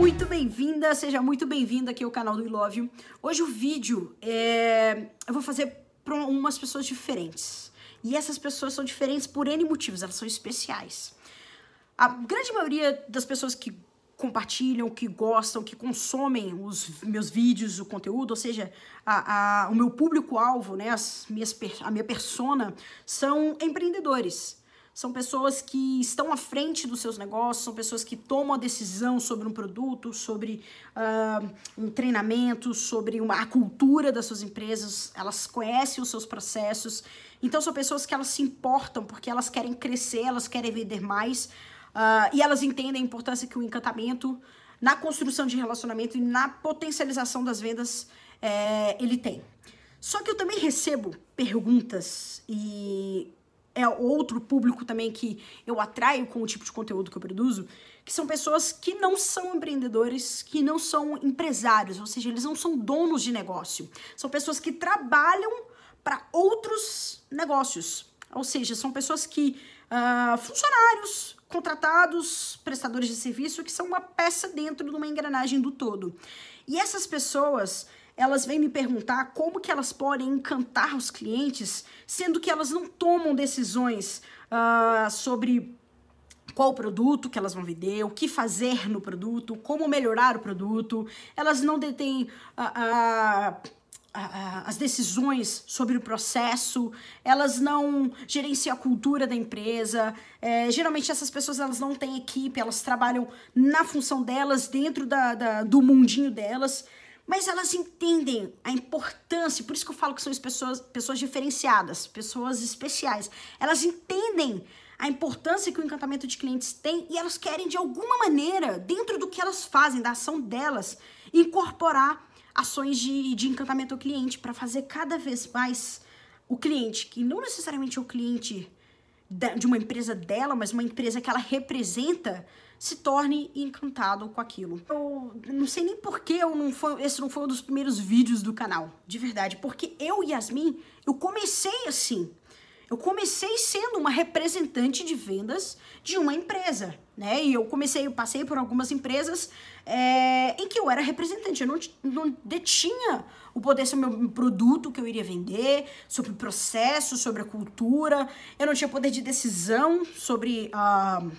Muito bem-vinda, seja muito bem-vindo aqui ao canal do Love. Hoje o vídeo é... eu vou fazer para umas pessoas diferentes. E essas pessoas são diferentes por N motivos, elas são especiais. A grande maioria das pessoas que compartilham, que gostam, que consomem os meus vídeos, o conteúdo, ou seja, a, a, o meu público-alvo, né, as minhas, a minha persona, são empreendedores. São pessoas que estão à frente dos seus negócios, são pessoas que tomam a decisão sobre um produto, sobre uh, um treinamento, sobre uma, a cultura das suas empresas, elas conhecem os seus processos. Então, são pessoas que elas se importam porque elas querem crescer, elas querem vender mais, Uh, e elas entendem a importância que o encantamento na construção de relacionamento e na potencialização das vendas é, ele tem. Só que eu também recebo perguntas e é outro público também que eu atraio com o tipo de conteúdo que eu produzo, que são pessoas que não são empreendedores, que não são empresários, ou seja, eles não são donos de negócio. São pessoas que trabalham para outros negócios. Ou seja, são pessoas que, uh, funcionários, contratados, prestadores de serviço, que são uma peça dentro de uma engrenagem do todo. E essas pessoas, elas vêm me perguntar como que elas podem encantar os clientes, sendo que elas não tomam decisões uh, sobre qual produto que elas vão vender, o que fazer no produto, como melhorar o produto. Elas não detêm uh, uh, as decisões sobre o processo, elas não gerenciam a cultura da empresa. É, geralmente essas pessoas elas não têm equipe, elas trabalham na função delas, dentro da, da, do mundinho delas, mas elas entendem a importância, por isso que eu falo que são pessoas, pessoas diferenciadas, pessoas especiais. Elas entendem a importância que o encantamento de clientes tem e elas querem, de alguma maneira, dentro do que elas fazem, da ação delas, incorporar ações de, de encantamento ao cliente para fazer cada vez mais o cliente, que não necessariamente é o cliente de uma empresa dela, mas uma empresa que ela representa, se torne encantado com aquilo. Eu não sei nem por que eu não foi, esse não foi um dos primeiros vídeos do canal, de verdade, porque eu, Yasmin, eu comecei assim. Eu comecei sendo uma representante de vendas de uma empresa, né? E eu comecei, eu passei por algumas empresas é, em que eu era representante, eu não, não detinha o poder sobre o meu produto que eu iria vender, sobre o processo, sobre a cultura, eu não tinha poder de decisão sobre uh,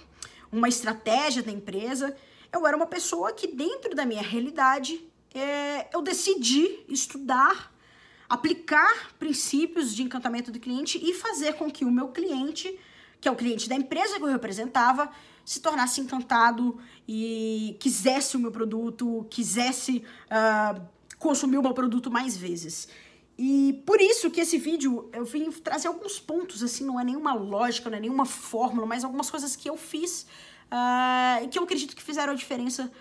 uma estratégia da empresa. Eu era uma pessoa que, dentro da minha realidade, é, eu decidi estudar aplicar princípios de encantamento do cliente e fazer com que o meu cliente, que é o cliente da empresa que eu representava, se tornasse encantado e quisesse o meu produto, quisesse uh, consumir o meu produto mais vezes. E por isso que esse vídeo eu vim trazer alguns pontos, assim, não é nenhuma lógica, não é nenhuma fórmula, mas algumas coisas que eu fiz uh, e que eu acredito que fizeram a diferença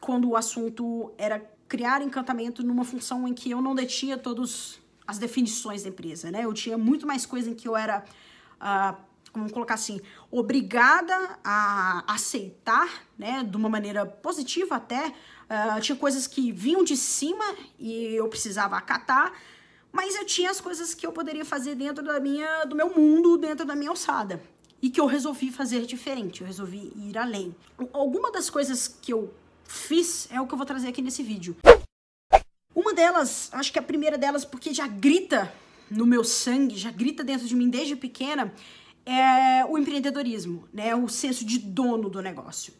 quando o assunto era criar encantamento numa função em que eu não detinha todos as definições da empresa, né? Eu tinha muito mais coisa em que eu era, uh, vamos colocar assim, obrigada a aceitar, né? De uma maneira positiva até. Uh, tinha coisas que vinham de cima e eu precisava acatar, mas eu tinha as coisas que eu poderia fazer dentro da minha, do meu mundo, dentro da minha alçada. E que eu resolvi fazer diferente, eu resolvi ir além. Alguma das coisas que eu fiz é o que eu vou trazer aqui nesse vídeo. Uma delas, acho que a primeira delas, porque já grita no meu sangue, já grita dentro de mim desde pequena, é o empreendedorismo, né? O senso de dono do negócio.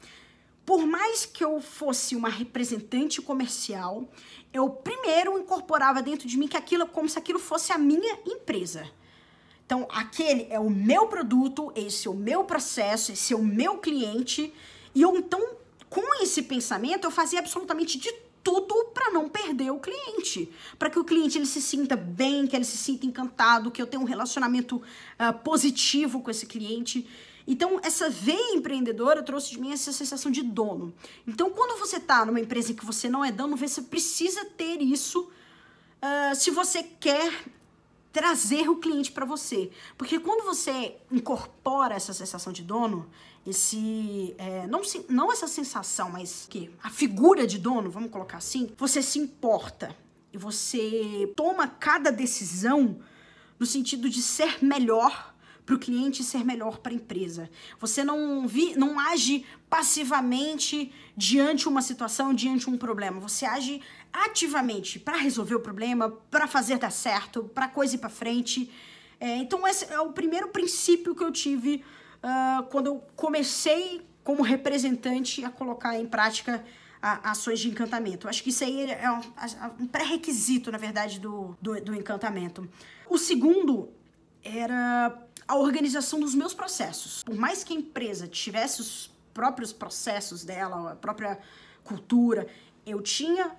Por mais que eu fosse uma representante comercial, eu primeiro incorporava dentro de mim que aquilo como se aquilo fosse a minha empresa. Então, aquele é o meu produto, esse é o meu processo, esse é o meu cliente, e eu então com esse pensamento, eu fazia absolutamente de tudo para não perder o cliente, para que o cliente ele se sinta bem, que ele se sinta encantado, que eu tenha um relacionamento uh, positivo com esse cliente. Então, essa veia empreendedora trouxe de mim essa sensação de dono. Então, quando você está numa empresa em que você não é dono, você precisa ter isso uh, se você quer trazer o cliente para você. Porque quando você incorpora essa sensação de dono, esse é, não, não essa sensação, mas que a figura de dono, vamos colocar assim, você se importa e você toma cada decisão no sentido de ser melhor para o cliente ser melhor para a empresa. Você não, vi, não age passivamente diante uma situação, diante um problema. Você age ativamente para resolver o problema, para fazer dar certo, para coisa ir para frente. É, então, esse é o primeiro princípio que eu tive uh, quando eu comecei como representante a colocar em prática a, ações de encantamento. Acho que isso aí é um, um pré-requisito, na verdade, do, do, do encantamento. O segundo era a organização dos meus processos. Por mais que a empresa tivesse os próprios processos dela, a própria cultura, eu tinha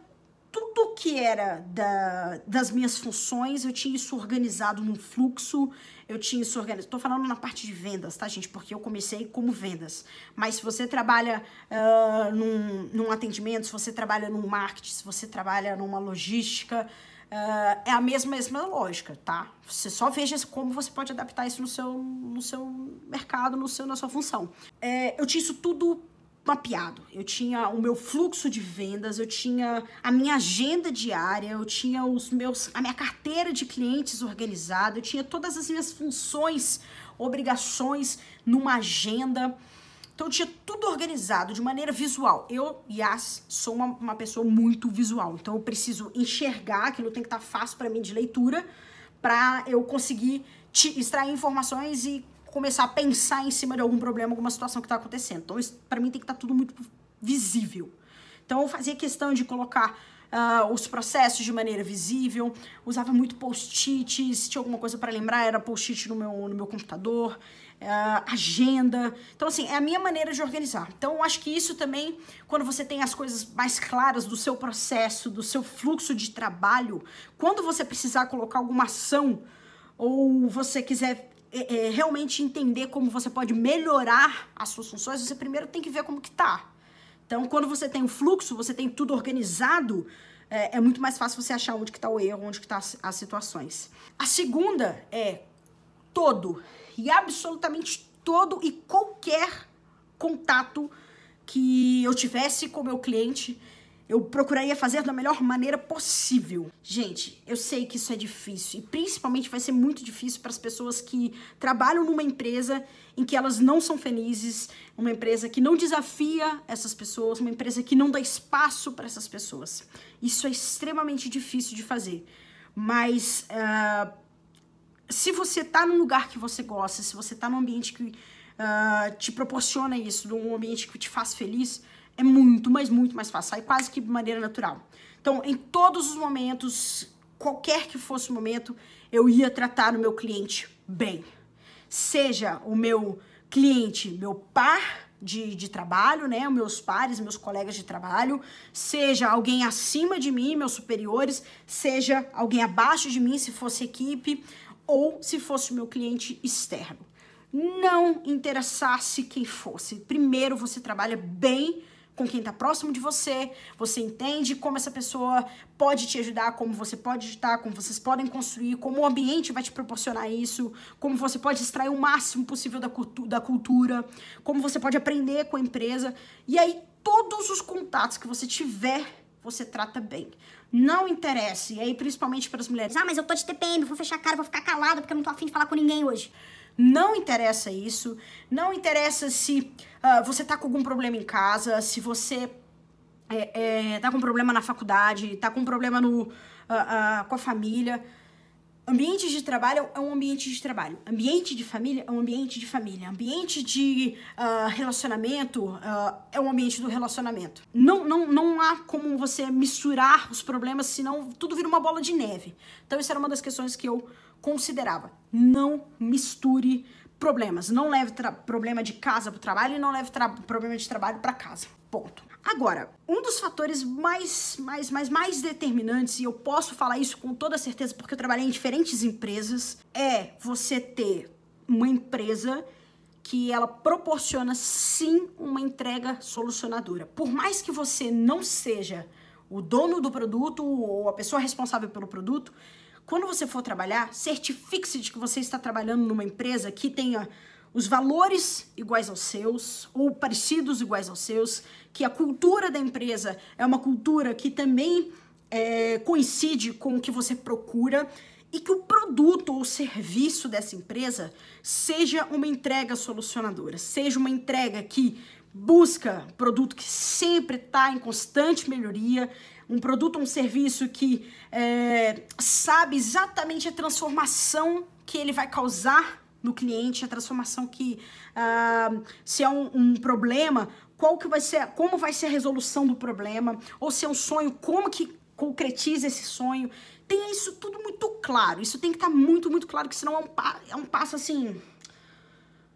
tudo que era da, das minhas funções, eu tinha isso organizado num fluxo, eu tinha isso organizado. Estou falando na parte de vendas, tá, gente? Porque eu comecei como vendas. Mas se você trabalha uh, num, num atendimento, se você trabalha num marketing, se você trabalha numa logística, Uh, é a mesma, mesma lógica, tá? Você só veja como você pode adaptar isso no seu, no seu mercado, no seu, na sua função. É, eu tinha isso tudo mapeado. Eu tinha o meu fluxo de vendas, eu tinha a minha agenda diária, eu tinha os meus, a minha carteira de clientes organizada, eu tinha todas as minhas funções, obrigações numa agenda. Então tinha tudo organizado de maneira visual. Eu, Yas, sou uma, uma pessoa muito visual. Então eu preciso enxergar, aquilo tem que estar fácil para mim de leitura, para eu conseguir te extrair informações e começar a pensar em cima de algum problema, alguma situação que está acontecendo. Então, para mim tem que estar tá tudo muito visível. Então, eu fazia questão de colocar uh, os processos de maneira visível, usava muito post-its, se tinha alguma coisa para lembrar, era post-it no meu, no meu computador, uh, agenda. Então, assim, é a minha maneira de organizar. Então, eu acho que isso também, quando você tem as coisas mais claras do seu processo, do seu fluxo de trabalho, quando você precisar colocar alguma ação ou você quiser é, é, realmente entender como você pode melhorar as suas funções, você primeiro tem que ver como que tá. Então, quando você tem o fluxo, você tem tudo organizado, é, é muito mais fácil você achar onde que tá o erro, onde que tá as, as situações. A segunda é todo e absolutamente todo e qualquer contato que eu tivesse com meu cliente, eu procuraria fazer da melhor maneira possível. Gente, eu sei que isso é difícil e principalmente vai ser muito difícil para as pessoas que trabalham numa empresa em que elas não são felizes, uma empresa que não desafia essas pessoas, uma empresa que não dá espaço para essas pessoas. Isso é extremamente difícil de fazer. Mas uh, se você está num lugar que você gosta, se você está num ambiente que uh, te proporciona isso, num ambiente que te faz feliz, é muito, mas muito mais fácil, sai quase que de maneira natural. Então, em todos os momentos, qualquer que fosse o momento, eu ia tratar o meu cliente bem. Seja o meu cliente, meu par de, de trabalho, né? Meus pares, meus colegas de trabalho, seja alguém acima de mim, meus superiores, seja alguém abaixo de mim, se fosse equipe, ou se fosse meu cliente externo. Não interessasse quem fosse. Primeiro você trabalha bem com quem está próximo de você, você entende como essa pessoa pode te ajudar, como você pode ajudar, como vocês podem construir, como o ambiente vai te proporcionar isso, como você pode extrair o máximo possível da, cultu da cultura, como você pode aprender com a empresa. E aí, todos os contatos que você tiver, você trata bem. Não interessa, e aí principalmente para as mulheres, ah, mas eu tô de TPM, vou fechar a cara, vou ficar calada porque eu não tô afim de falar com ninguém hoje. Não interessa isso. Não interessa se uh, você tá com algum problema em casa, se você é, é, tá com problema na faculdade, tá com problema no, uh, uh, com a família. Ambiente de trabalho é um ambiente de trabalho. Ambiente de família é um ambiente de família. Ambiente de uh, relacionamento uh, é um ambiente do relacionamento. Não, não, não há como você misturar os problemas, senão tudo vira uma bola de neve. Então, isso era uma das questões que eu considerava. Não misture problemas. Não leve problema de casa para o trabalho e não leve problema de trabalho para casa. Ponto. Agora, um dos fatores mais, mais, mais, mais determinantes, e eu posso falar isso com toda certeza porque eu trabalhei em diferentes empresas, é você ter uma empresa que ela proporciona sim uma entrega solucionadora. Por mais que você não seja o dono do produto ou a pessoa responsável pelo produto, quando você for trabalhar, certifique-se de que você está trabalhando numa empresa que tenha os valores iguais aos seus ou parecidos iguais aos seus, que a cultura da empresa é uma cultura que também é, coincide com o que você procura e que o produto ou serviço dessa empresa seja uma entrega solucionadora, seja uma entrega que busca produto que sempre está em constante melhoria, um produto ou um serviço que é, sabe exatamente a transformação que ele vai causar no cliente, a transformação que uh, se é um, um, problema, qual que vai ser, como vai ser a resolução do problema, ou se é um sonho, como que concretiza esse sonho. Tenha isso tudo muito claro. Isso tem que estar tá muito, muito claro, que senão é um, é um passo assim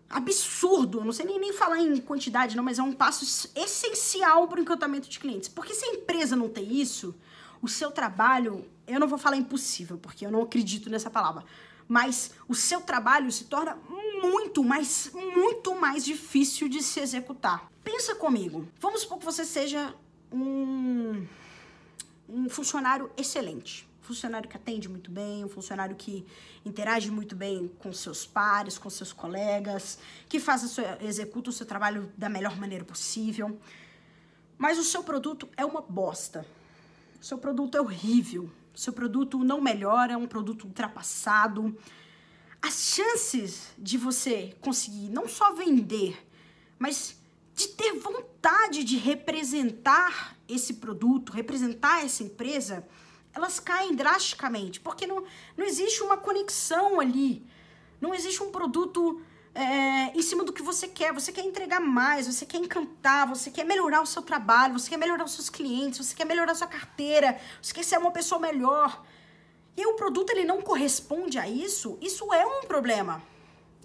absurdo, não sei nem, nem falar em quantidade não, mas é um passo essencial para o encantamento de clientes. Porque se a empresa não tem isso, o seu trabalho, eu não vou falar impossível, porque eu não acredito nessa palavra, mas o seu trabalho se torna muito mais, muito mais difícil de se executar. Pensa comigo, vamos supor que você seja um, um funcionário excelente funcionário que atende muito bem, um funcionário que interage muito bem com seus pares, com seus colegas, que faz a sua, executa o seu trabalho da melhor maneira possível. Mas o seu produto é uma bosta. O seu produto é horrível. Seu produto não melhora, é um produto ultrapassado. As chances de você conseguir não só vender, mas de ter vontade de representar esse produto, representar essa empresa, elas caem drasticamente, porque não, não existe uma conexão ali, não existe um produto é, em cima do que você quer. Você quer entregar mais, você quer encantar, você quer melhorar o seu trabalho, você quer melhorar os seus clientes, você quer melhorar a sua carteira, você quer ser uma pessoa melhor. E o produto ele não corresponde a isso, isso é um problema.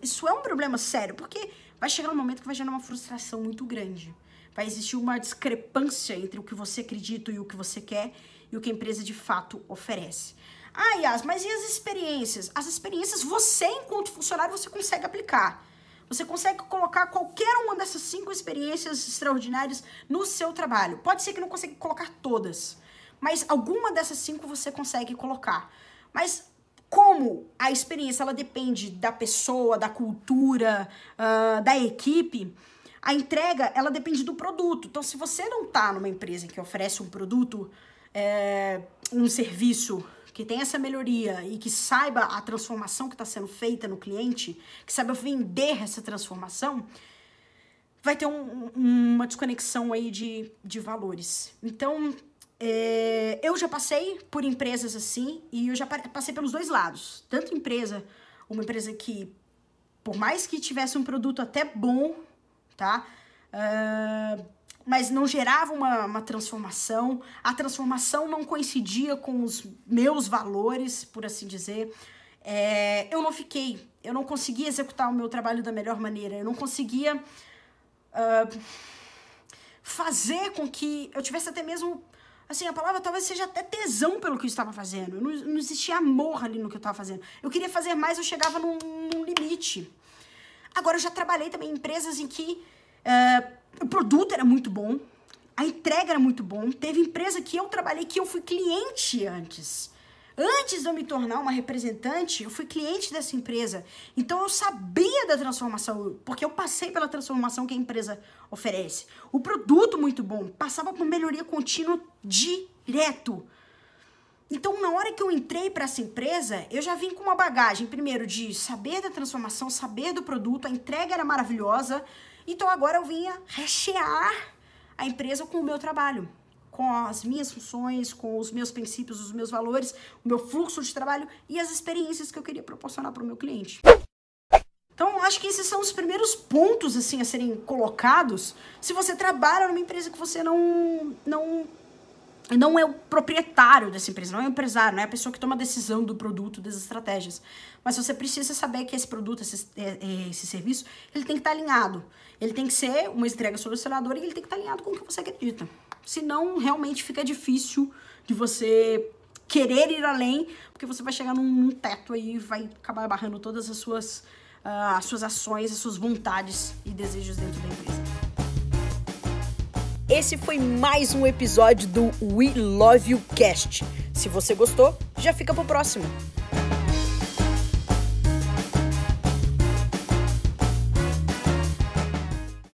Isso é um problema sério, porque vai chegar um momento que vai gerar uma frustração muito grande. Vai existir uma discrepância entre o que você acredita e o que você quer e o que a empresa de fato oferece. Ah, Yas, mas e as experiências? As experiências você, enquanto funcionário, você consegue aplicar. Você consegue colocar qualquer uma dessas cinco experiências extraordinárias no seu trabalho. Pode ser que não consiga colocar todas, mas alguma dessas cinco você consegue colocar. Mas como a experiência ela depende da pessoa, da cultura, uh, da equipe, a entrega ela depende do produto. Então, se você não está numa empresa que oferece um produto é, um serviço que tem essa melhoria e que saiba a transformação que está sendo feita no cliente, que saiba vender essa transformação, vai ter um, uma desconexão aí de, de valores. Então, é, eu já passei por empresas assim e eu já passei pelos dois lados. Tanto empresa, uma empresa que, por mais que tivesse um produto até bom, tá? Uh, mas não gerava uma, uma transformação, a transformação não coincidia com os meus valores, por assim dizer. É, eu não fiquei, eu não conseguia executar o meu trabalho da melhor maneira, eu não conseguia uh, fazer com que eu tivesse até mesmo, assim, a palavra talvez seja até tesão pelo que eu estava fazendo, não, não existia amor ali no que eu estava fazendo. Eu queria fazer mais, eu chegava num, num limite. Agora, eu já trabalhei também em empresas em que uh, o produto era muito bom, a entrega era muito bom. Teve empresa que eu trabalhei que eu fui cliente antes. Antes de eu me tornar uma representante, eu fui cliente dessa empresa. Então eu sabia da transformação, porque eu passei pela transformação que a empresa oferece. O produto muito bom, passava por melhoria contínua direto. Então, na hora que eu entrei para essa empresa, eu já vim com uma bagagem, primeiro, de saber da transformação, saber do produto, a entrega era maravilhosa, então agora eu vinha rechear a empresa com o meu trabalho, com as minhas funções, com os meus princípios, os meus valores, o meu fluxo de trabalho e as experiências que eu queria proporcionar para o meu cliente. Então, acho que esses são os primeiros pontos assim a serem colocados se você trabalha numa empresa que você não não não é o proprietário dessa empresa, não é o empresário, não é a pessoa que toma a decisão do produto, das estratégias. Mas você precisa saber que esse produto, esse, é, é, esse serviço, ele tem que estar alinhado. Ele tem que ser uma entrega solucionadora e ele tem que estar alinhado com o que você acredita. Senão, realmente fica difícil de você querer ir além, porque você vai chegar num, teto aí e vai acabar barrando todas as suas uh, as suas ações, as suas vontades e desejos dentro da empresa. Esse foi mais um episódio do We Love You Cast. Se você gostou, já fica pro próximo.